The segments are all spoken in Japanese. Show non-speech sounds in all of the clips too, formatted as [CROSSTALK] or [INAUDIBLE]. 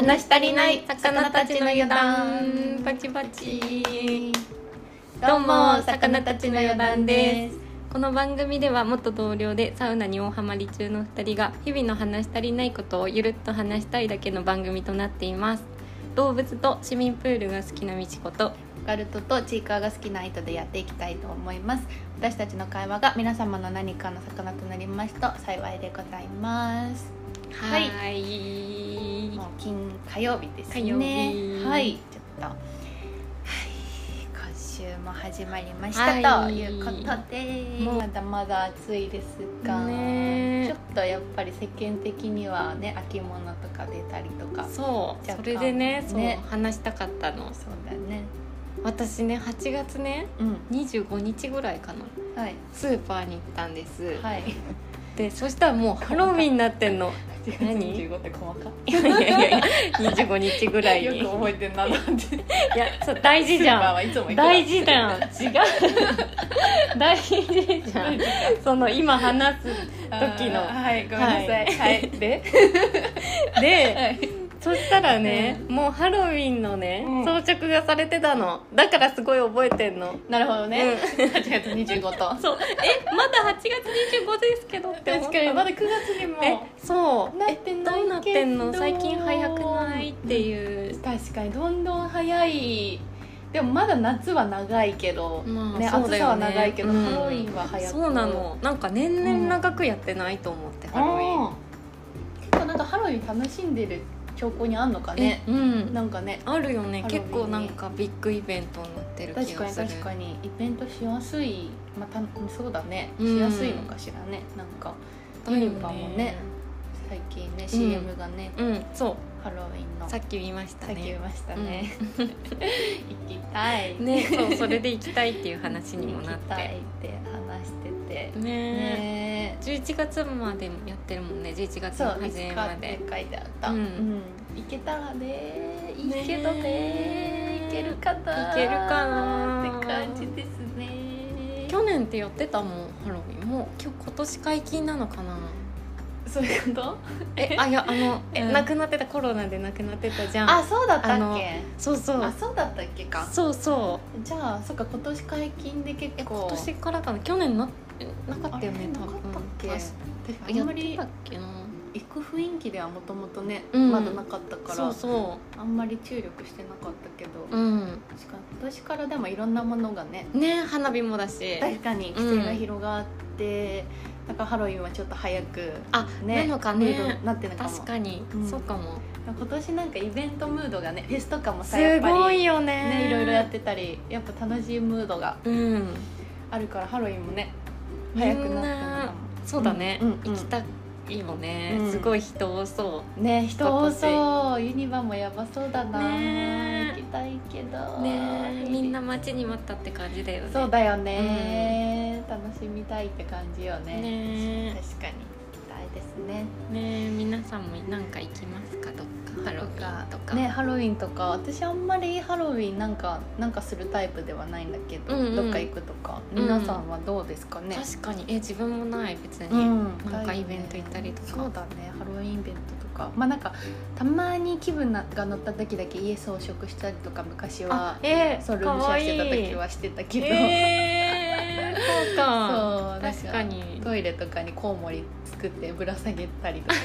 話し足りない魚たちの余談。パチパチ。どうも魚たちの余談です。この番組では元同僚でサウナに大ハマり中の2人が日々の話し足りないことをゆるっと話したいだけの番組となっています。動物と市民プールが好きなみちことオカルトとチーカーが好きな糸でやっていきたいと思います。私たちの会話が皆様の何かの魚となりますと幸いでございます。はい。はい金火曜日ですね。はい。ちょっと。はい。今週も始まりました、はい。ということで。まだまだ暑いですが、ね。ちょっとやっぱり世間的にはね秋物とか出たりとか。そう。それでねそうね話したかったの。だね。私ね8月ねうん。25日ぐらいかな。はい。スーパーに行ったんです、はいでそしたらもうハロウィンになってんの。何？25って細か。いやいやいやいや25日ぐらいに。いよく覚えてんななんて。やそう大事じゃん。大事だよ違う。[LAUGHS] 大事じゃん。その今話す時の。はいごめんなさい。はい、で？で、はいそしたらね、もうハロウィンのね、うん。装飾がされてたの。だからすごい覚えてんの。なるほどね、う8月25と。[LAUGHS] そう。えまだ8月25ですけどって思った。確かにまだ9月にも。えそう。なってど。うなってんの？最近早くないっていう、確かにどんどん早い。でもまだ夏は長いけど、まあね暑さは長いけど、うん。ハロウィンは早く。そうなの。なんか年々長くやってないと思って、ハロウィン。結構なんかハロウィン楽しんでる兆候にあんのかね。えうん。なんかね。あるよね。結構なんかビッグイベントになってる気確かにがする。確かに。イベントしやすい。まあたそうだね。うん。しやすいのかしらね、なんかだよね。ユニバもね最近ね CM がね、うんそう。ハロウィンの。さっき見ましたさっき言いねましたね、行きたい。ねそうそれで行きたいっていう話にもなっ [LAUGHS] 行きたいてって話してて。ね。ね11月までやってるもんね11月そうの初めま5日で書いてあった、うん。行けたらね。いいけどね。ね行けるかないけるかなって感じですね。去年ってやってたもんハロウィン。もう今日今年解禁なのかな？そういうこと？えあいやあの [LAUGHS] え、うん。亡くなってたコロナで亡くなってたじゃん。あそうだったっけ？そうそう。あそうだったっけか。そうそう。じゃあそっか今年解禁で結え構今年からかな？去年ななかったよね多分け。やってにあんまりたっけな。行く雰囲気ではもともとね、うん。まだなかったからそうそあんまり注力してなかったけど、ううん。確かに。今年からでもいろんなものがねね花火もだし。確かに規制が広がって、だからハロウィンはちょっと早くあ、ねなのかね。なってるのかも。確かに、うん。そうかも。今年なんかイベントムードがねフェスとかもさすやっぱりごいよねねいろいろやってたりやっぱ楽しいムードがうん。あるからハロウィンもね早くなったのかなもそうだね、行きたいよね、うん。すごい人多そね人多そう。ユニバもやばそうだな、ね行きたいけど。うねみんな待ちに待ったって感じだよね。そうだよね、楽しみたいって感じよね。ね確かに。行きたいですね。ね皆さんもなんか行きますか？どっかハロウィンとか。ねハロウィンとか私あんまりハロウィンなんかなんかするタイプではないんだけど、うんうん。どっか行くとか。うん皆さんはどうですかね、確かに。え自分もない別に、うんなんかイベント行ったりとか。そうだねハロウィンイベントとか。まあなんかたまに気分が乗った時だけ家装飾したりとか昔はえー、そうルームシェアしてた時はしてたけど。えー、そうか。そう確かに。トイレとかにコウモリ作ってぶら下げたりとか。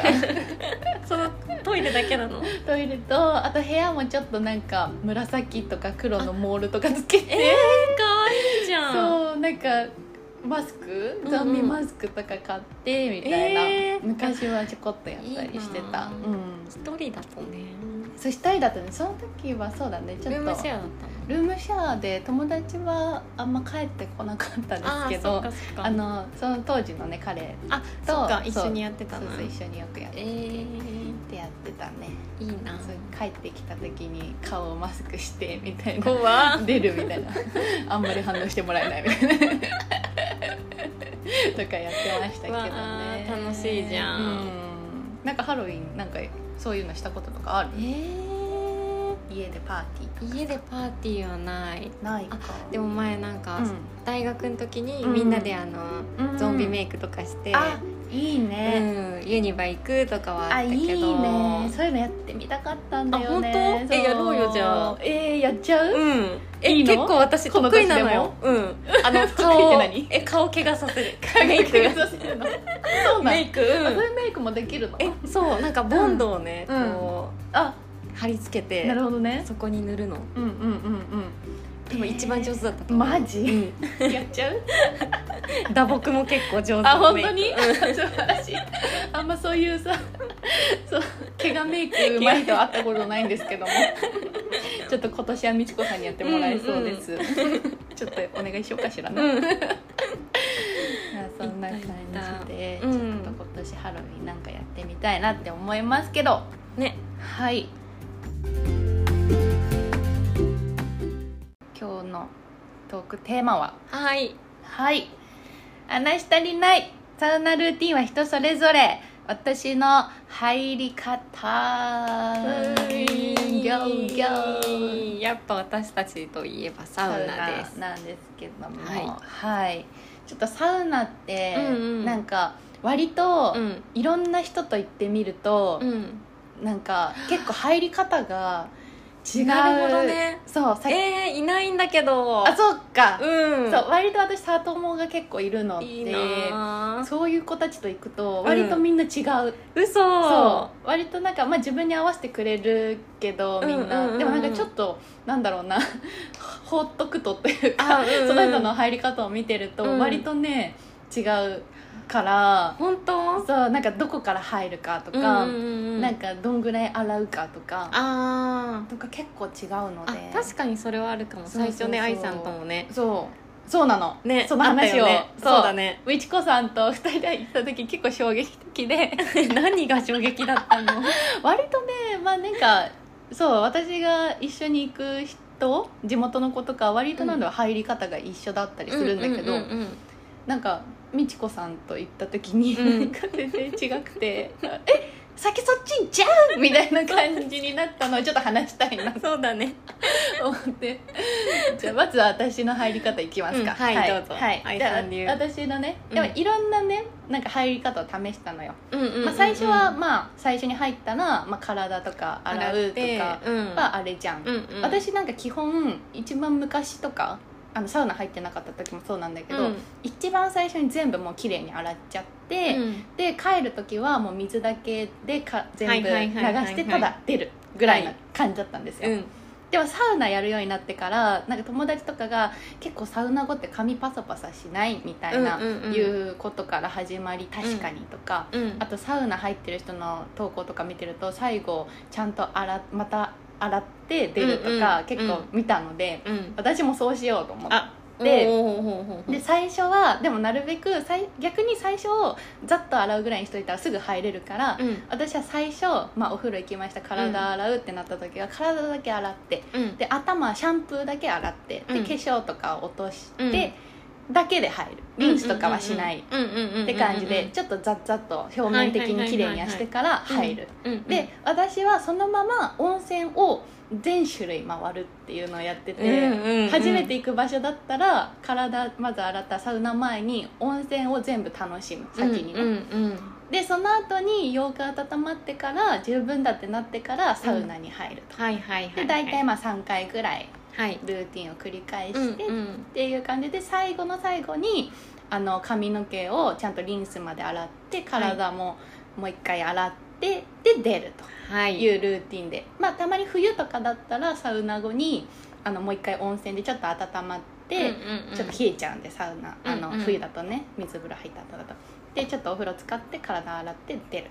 [LAUGHS] そのトイレだけなの？[LAUGHS] トイレとあと部屋もちょっとなんか紫とか黒のモールとかつけて。えー、かわいいじゃん。そうなんかマスクうんゾンビマスクとか買ってみたいな、えー。昔はちょこっとやったりしてた。うん。一人だとねそしたりだとね。その時はそうだね。ちょっと。ルームシェアだったの？ルームシェアで友達はあんま帰ってこなかったんですけあどあのその当時のね彼あと一緒にやってたな。そうそう一緒によくやってえて、ー、でやってたね。いいな。帰ってきた時に顔をマスクしてみたいな。出るみたいな。あんまり反応してもらえないみたいな。とかやってましたけどわねあ楽しいじゃん。うんなんかハロウィンなんかそういうのしたこととかある？えー、家でパーティー家でパーティーはない。ないか。でも前なんか、うん。大学の時にうん。みんなであの、うん。ゾンビメイクとかして、あいいね、うん、ユニバ行くとかはああいったけど。いね。そういうのやってみたかったんだよね。あ本当？えやろうよじゃあ。えー、やっちゃう、うん。えいいの？結構私得意なのようん。あの [LAUGHS] 顔何？え顔怪我させる。メイクそうメイク？あそううんいうメイクもできるの？えそう。なんかボンドをね、うん。こあ。う貼り付けてなるほどね。そこに塗るの。うんうんうんでも一番上手だったマジ、うん。やっちゃう？打撲も結構上手あ本当に？うん。素晴らしいあんまそういうさそう怪我メイクうまい人会ったことないんですけども。ちょっと今年は美智子さんにやってもらえそうです、ちょっとお願いしようかしらね、うん。[LAUGHS] そんな感じで、うん。ちょっと今年ハロウィンなんかやってみたいなって思いますけど。ね。はいのトークテーマは？はい。はい。話し足りない。サウナルーティンは人それぞれ。私の入り方。ギョギョやっぱ私たちといえばサウナです。なんですけども。ははい、ちょっとサウナって、うんうん。なんか割と、うん。いろんな人と行ってみると、うん。なんか結構入り方が違う。なるほどね。そうさえー、いないんだけど。あそうか、うん。そう割と私里友が結構いるのでいいなあそういう子たちと行くと割とみんな違う、嘘。そう。割となんか、まあ、自分に合わせてくれるけどみんな、うんうんうん。うんでもなんかちょっとなんだろうな。[LAUGHS] 放っとくとというか、あうんうん。その人の入り方を見てるとうん。割とね、違うから本当？そうなんかどこから入るかとうんか、うんうん。なんかどんぐらい洗うかとかあー。とか結構違うのあで確かにそれはあるかも。最初ね愛さんともね。そう。そうなの。ねその話を、そう。だね。みちこさんと二人で行った時結構衝撃的で。[LAUGHS] 何が衝撃だったの？[LAUGHS] 割とねまあなんかそう私が一緒に行く人地元の子とか割となんだ入り方が一緒だったりするんだけど、うんうんうんうん。なんかみちこさんと行った時に、うん。なんか全然違くて「え先そっち行っちゃう!」みたいな感じになったのをちょっと話したいな。とそうだね。思って。じゃあまずは私の入り方いきますか、うんはいどうぞ。はい、愛じゃさん流あ私のねうん。でもいろんなねなんか入り方を試したのよ、うんうんうんうん。まあ、最初はまあ最初に入ったら、まあ、体とか洗うとかうん。はあれじゃん、うんうん。私なんか基本一番昔とかあのサウナ入ってなかった時もそうなんだけど、うん。一番最初に全部もう綺麗に洗っちゃって、うん。で帰る時はもう水だけでか全部はい流はいはいはい。はいしてただ出るぐらいな感じだったんですよ、うん。でもサウナやるようになってからなんか友達とかが結構サウナ後って髪パサパサしないみたいな、うんうんうん。いうことから始まり確かにとか、うん。あとサウナ入ってる人の投稿とか見てると最後ちゃんと洗また洗って出るとか、結構見たので、うん。私もそうしようと思って。あで最初はでもなるべく逆に最初ざっと洗うぐらいにしといたらすぐ入れるから、うん。私は最初、まあ、お風呂行きました。体洗うってなった時は体だけ洗って。うん。で頭シャンプーだけ洗って。でうん。化粧とか落として、うんだけで入る。リンスとかはしない。って感じでちょっとざっざっと表面的に綺麗にはしてから入るで私はそのまま温泉を全種類回るっていうのをやってて、初めて行く場所だったら体まず洗ったサウナ前に温泉を全部楽しむ先にね、でその後に洋服温まってから十分だってなってからサウナに入ると、で大体まあ3回ぐらいはい。ルーティンを繰り返して、うんうん。っていう感じで最後の最後にあの髪の毛をちゃんとリンスまで洗って体ももう一回洗ってで出るはい。というルーティンで、まあたまに冬とかだったらサウナ後にあのもう一回温泉でちょっと温まって、うんうんうん。ちょっと冷えちゃうんでサウナ。あの、うん。うん冬だとね水風呂入った後だと。でちょっとお風呂使って体洗って出る。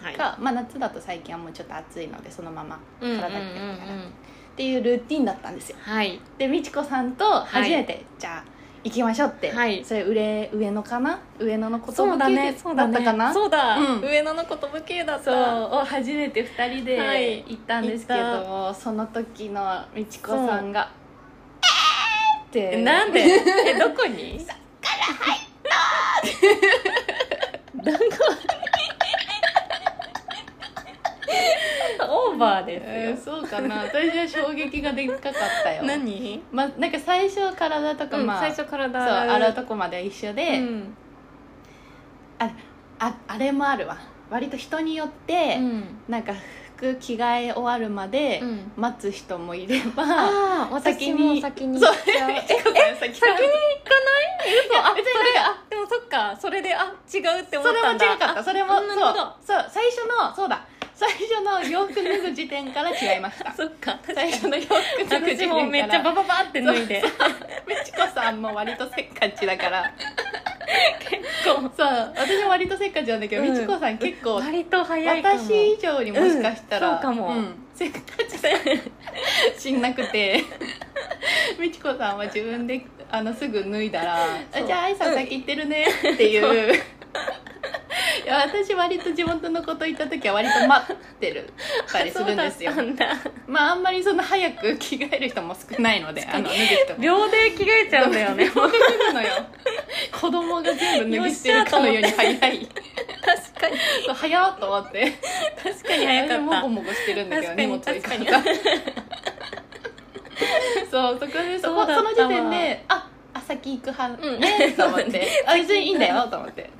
はい。か、まあ、夏だと最近はもうちょっと暑いのでそのまま体うんうんうんうん。だけ洗うっていうルーティンだったんですよ。はい。で美智子さんと初めて、じゃあ行きましょうって、はい。それ上上野かな？上野のことそうだね。そうだね。ったかな？そうだ。うん。上野のことぶ系だっそうたを初めて2人はい。で行ったんですけど、行その時の美智子さんが「えー!」って。えなんで？えどこに？[LAUGHS] そっから入ったどこ [LAUGHS] オーバーですよ、えーそうかな。私は衝撃がでっかかったよ。何、まあ、なんか最初体とか、うんまあ最初体そう洗うとこまでは一緒で、うん。ああれもあるわ。割と人によって、うん。なんか服着替え終わるまでうん。待つ人もいれば、ああ私先にも先にそう。行っちゃう。[LAUGHS] え先に。行かない？あそれあでもそっかそれであ違うって思それもったんだ。違かった。それもそうそう最初のそうだ最初の洋服脱ぐ時点から違いました。[LAUGHS] そっか。最初の洋服脱ぐ時私点から。もめっちゃバババって脱いで。みちこさんも割とせっかちだから。こそう。私も割とせっかちなんだけど、うん。みちこさん結う構割と早いかも。私以上にもしかしたら、うん。そうかも。んせっかちしんなくて。みちこさんは自分であのすぐ脱いだら「そう。あじゃあ愛さん先行ってるね」っていう。いや私割と地元のこと行った時は割と待ってる。たりするんですよ。まああんまりそんな早く着替える人も少ないのであの脱ぐ人も。秒で着替えちゃうんだよね。脱ぐのよ。子供が全部脱ぎ捨てるかのように早い確かに。早っと思って。確かに早かもごっもごしてるんだけど荷物置い確かに。たそうそこでそこその時点でああ先行く派。うん。ね、と思って。[LAUGHS] あ別にいいんだよと思って。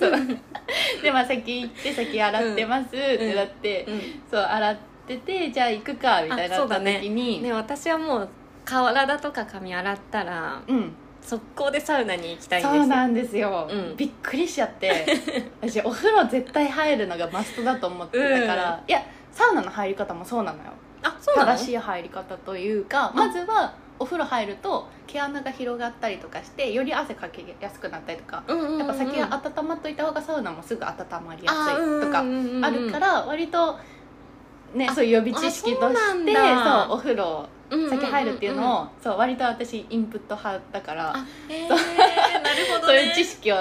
でまあ先行って先洗ってますってなって、たうん。そう洗っててじゃあ行くかみたいにな時に。ね私はもう体とか髪洗ったらうん速攻でサウナに行きたいんです。よそうなんですよ、うん。びっくりしちゃって。[LAUGHS] 私お風呂絶対入るのがマストだと思ってたから、いやサウナの入り方もそうなのよ。あそうなの？正しい入り方というかまずはお風呂入ると毛穴が広がったりとかしてより汗かきやすくなったりとか、うんうんうんやっぱ先が温まっといた方がサウナもすぐ温まりやすいとかあるからら割とねあそういう予備知識としてだ。そうお風呂先入るっていうのをそう割と私インプット派だからそう。いう知識を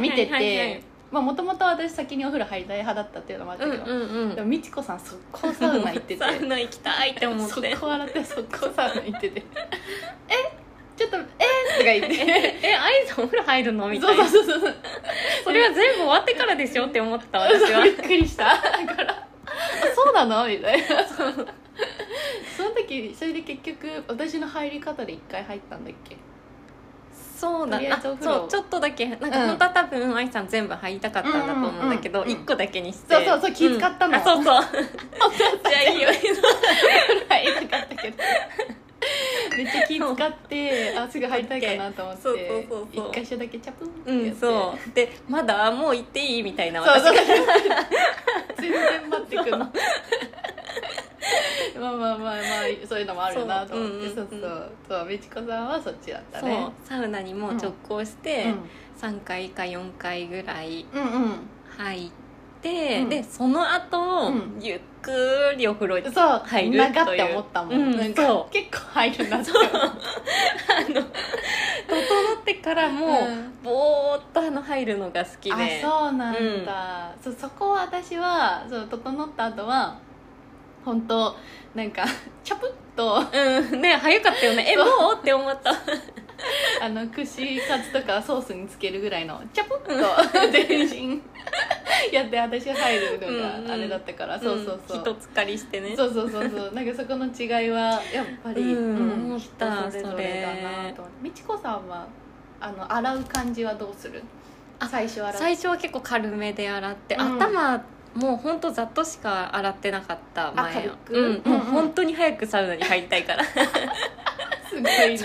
見ててもともと私先にお風呂入りたい派だったっていうのもあったけど、でも美智子さん速攻サウナ行っててサウナ行きたいって思って。速攻洗って速攻サウナ行ってて。[LAUGHS] え？ちょっとえとか言って。えアイさんお風呂入るの？みたそいうなそうそうそう。それは全部終わってからでしょって思った私は。びっくりした。だからあそうなの？みたいな。その時それで結局私の入り方で一回入ったんだっけ？そうだとりあえずおあ風呂。そうちょっとだけなんかうん。本当は多分愛さん全部入りたかったんだと思うんだけどうんうんうん一個だけにして。そうそうそう気使ったの。うん。あそうそう。[LAUGHS] じゃあいいよ。[LAUGHS] 入りたかったけど。めっちゃ気使って [LAUGHS] あすぐ入りたいかなと思って。そうそうそうそう。一箇所だけチャプンってうんやって。そう。でまだもう行っていいみたいなそうそう。私が。全然待ってくの [LAUGHS] まあまあまあまあそういうのもあるなと思って。そそうう,、そうそう。美智子さんはそっちだったね。サウナにも直行して、うん。3回か4回ぐらいうんうん。入って、うん。でその後、うんゆっくりお風呂に入る長ってという思ったもん、うん。なんかそ結構入るなって。思ったあの整ってからも、うん。ぼーっとあの入るのが好きで。あそうなんだ、そうそこを私はそう整った後は本当なんか [LAUGHS] チャプッと。うん。ね早かったよね。えそう。もうって思った。[LAUGHS] あの串カツとかソースにつけるぐらいのチャプッと。全身。やって私入るのがあれだったから、そうそうそう、ん。一つかりしてね。そうそうそうそう。なんかそこの違いはやっぱり、うん。思った人それぞれだなと。美智子さんはあの洗う感じはどうする？あ最初洗最初は結構軽めで洗って、うん。頭もうほんとざっとしか洗ってなかった前軽く？うん、うんうん。もう本当に早くサウナに入りたいから。すごいな。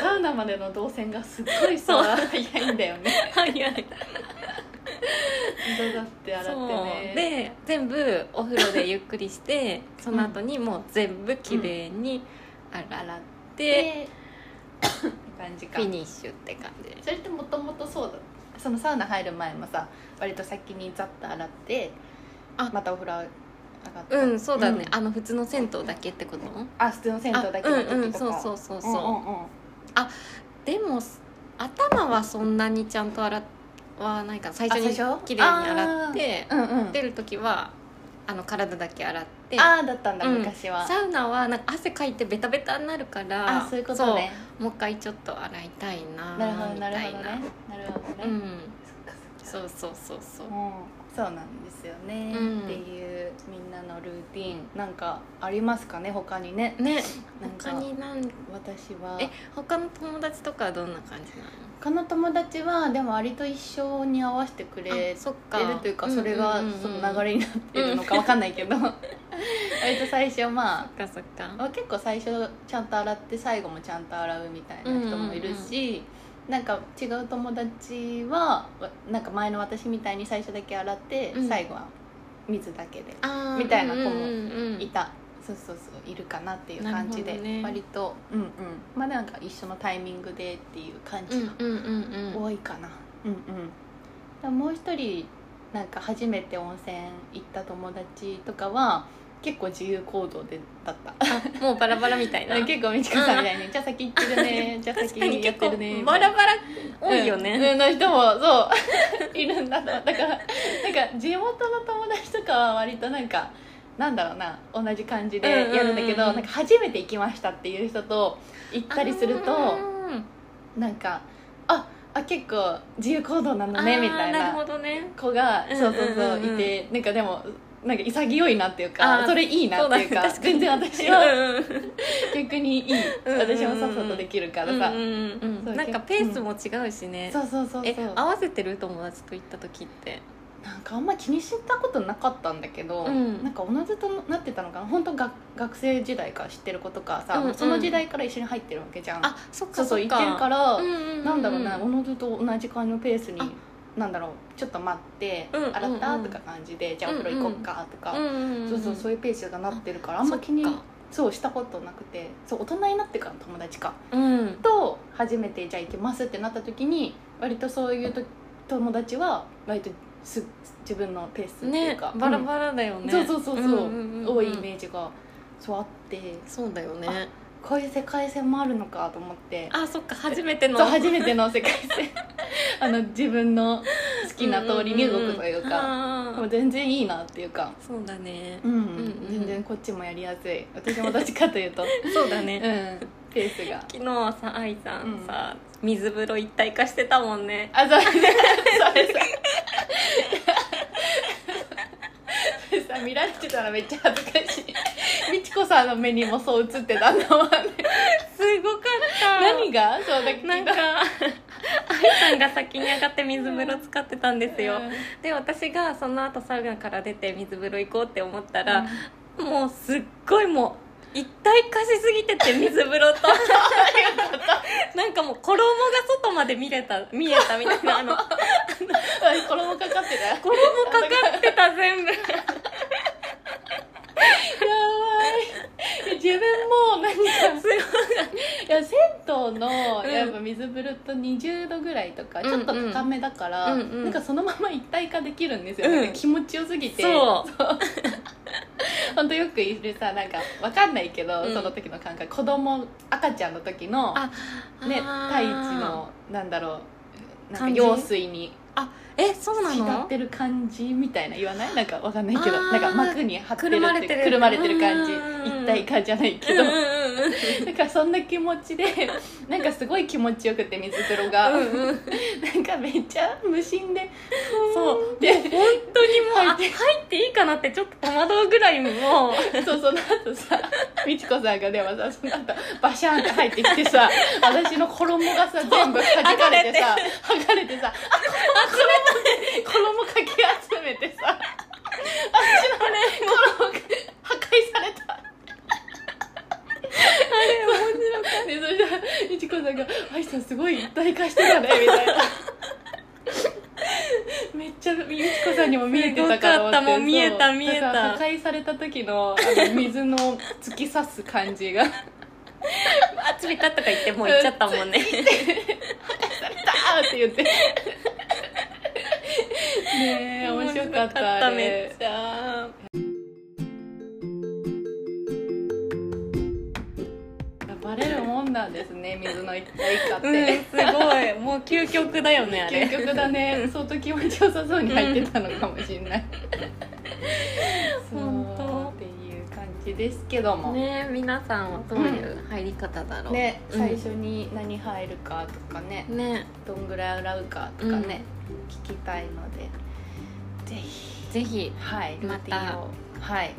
サウナまでの動線がすっごいさ早いんだよね。早い。どうだって洗ってね。で全部お風呂でゆっくりして [LAUGHS] その後にもう全部きれいに洗って、でって感じか。フィニッシュって感じ。それってもともとそうだそのサウナ入る前もさ割と先にザッと洗ってあ。またお風呂上がったうんそうだね、ん。あの普通の銭湯だけってこと？あ普通の銭湯だけの時とか。あうんうんそうそうそう。そう、うんうんうん。でも頭はそんなにちゃんと洗わないから最初にきれいに洗ってうんうん。出る時はあの体だけ洗ってああだったんだうん。昔は、サウナはなんか汗かいてベタベタになるからあそういうことね。そうもう一回ちょっと洗いたいななるほどみたないるほどね。な。なるほどね、うん。そっかそっか。そうそうそうそう。うんそうなんですよね、うん。っていうみんなのルーティン。なんかありますかね？他にね。ね。[LAUGHS] なんか他になん。私は。え他の友達とかはどんな感じなの？他の友達はでも割と一緒に合わせてくれてるというかそれがうんうんうんうん。その流れになってるのかわかんないけど。[LAUGHS] 割と最初まあそっかそっか。まあ結構最初ちゃんと洗って最後もちゃんと洗うみたいな人もいるし、なんか違う友達はわなんか前の私みたいに最初だけ洗って、うん。最後は水だけでみたいな子もいた、そうそうそういるかなっていう感じで、ね。割と。うんうん。まあなんか一緒のタイミングでっていう感じが多いかな。うんうん。もう一人なんか初めて温泉行った友達とかは結構自由行動でだった。あもうバラバラみたいな。結構美智子さんみたいに「じゃあ先行ってるね。[LAUGHS] じゃあ先やってるね」バラバラ多いようんね、うん。の人もそう。[LAUGHS] いるんだとだからなんか地元の友達とかは割となんかなんだろうな同じ感じでやるんだけど、なんか初めて行きましたっていう人と行ったりするとうんなんかああ結構自由行動なのねみたいな子がうんそうそうそういてなんかでもなんか潔いなっていうあかーそれいいなっていうか全然私は逆にいい。私もさっさとできるからさ、なんかペースも違うしね、そうそうそうえそう。合わせてる友達と行った時って？なんかあんま気にしたことなかったんだけど、うん。なんかおのずとなってたのかな。本当が学生時代から知ってる子とかさ、うんうん。その時代から一緒に入ってるわけじゃん。あそっかそうそうっか言ってるから、うんうんうんなんだろうなおのずと同じ感じのペースにあなんだろうちょっと待って、うんうんうん洗ったとか感じでじゃあお風呂行こうかとか、そうそうそういうペースがなってるからあんま気にそっか。そうしたことなくてそう大人になってからの友達か。うん。と初めてじゃあ行きますってなった時に割とそういうと友達は割とす自分のペースっていうねか、バラバラだよね、そうそうそうそう,、んんんん。多いイメージがそうあって。そうだよねこういう世界線もあるのかと思って。あそっか初めての。そう初めての世界線。[LAUGHS] あの自分の好きな通りに動くというか、もう全然いいなっていうか、そうだね。うん。うん全然こっちもやりやすい。私もどっちかというと、[LAUGHS] そうだうん、ね、ペースが。昨日はさ愛さんさ、水風呂一体化してたもんね。あそれ [LAUGHS] それさそれさ見られてたらめっちゃ恥ずかしい。美智子さんの目にもそう映ってたんだもんね。すごかった。何が？そうだなんか愛さんが先に上がって水風呂使ってたんですよ、うん。で私がその後サウナから出て水風呂行こうって思ったら、もうすっごいもう一体化しすぎてて水風呂と。なんかもう衣が外まで見れた見えたみたいなあの [LAUGHS] 衣か衣かかってた？よかってた全部やばい自分も何かすごいいや銭湯のうん。やっぱ水風呂と20度ぐらいとかうんうん。ちょっと高めだから、うんうん。なんかそのまま一体化できるんですよ、うん。気持ちよすぎて。そう。[LAUGHS] 本当よくいるさなんかわかんないけど、うん。その時の感覚子供赤ちゃんの時のあね太一のなんだろうなんか用水にえそうな浸っのてる感じみたいな言わない？なんかわかんないけど。なんか膜に張ってるくるまれてる。くるまれてる感じ。うん。一体化じゃないけど、うんうんうんなんかそんな気持ちで [LAUGHS] なんかすごい気持ちよくて水風呂が、うんうん。なんかめっちゃ無心で。そう。で本当にもうあ入ってていいかなってちょっと戸惑うぐらいもう。そうその後さ美智子さんがでもさその後バシャンって入ってきてさ私の衣がさ全部弾かれてさ剥がれて。さあ衣かき集めてさ私の衣が破壊されたあれ面白かった。でそれで美智子さんが「愛さんすごい一体化してたね」みたいな。めっちゃ美智子さんにも見えてたからすごかったもう。見えた見えた破壊された時のあの水の突き刺す感じがあつびたとか言ってもう。行っちゃったもんね「された!」って言ってねえ面白かったあめっちゃバレるもんなんですね [LAUGHS] 水の一体化っうんて、すごい。もう究極だよねあれ。究極だね。[LAUGHS] 相当気持ちよさそうに入ってたのかもしれない、[LAUGHS] そう本当っていう感じですけども。ねね皆さんはどういう入り方だろう、うん。最初に何入るかとかね。ね。どんぐらい洗うかとかね、聞きたいので。ぜひ。ぜひはいルーティンをはい。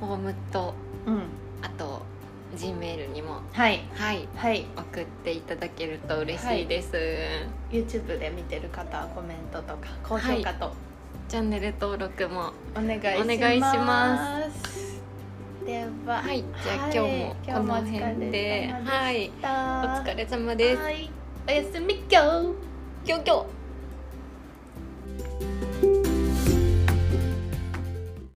フォームとうん。あと G メールにもはい。はい。はい。送っていただけると嬉しいです、YouTube で見てる方はコメントとか高評価と。チャンネル登録もお願いします、お願いします。では。はい。じゃあ、はい。今日もこの辺で。はい。お疲れ様です。はい。おやすみ今日。今日今日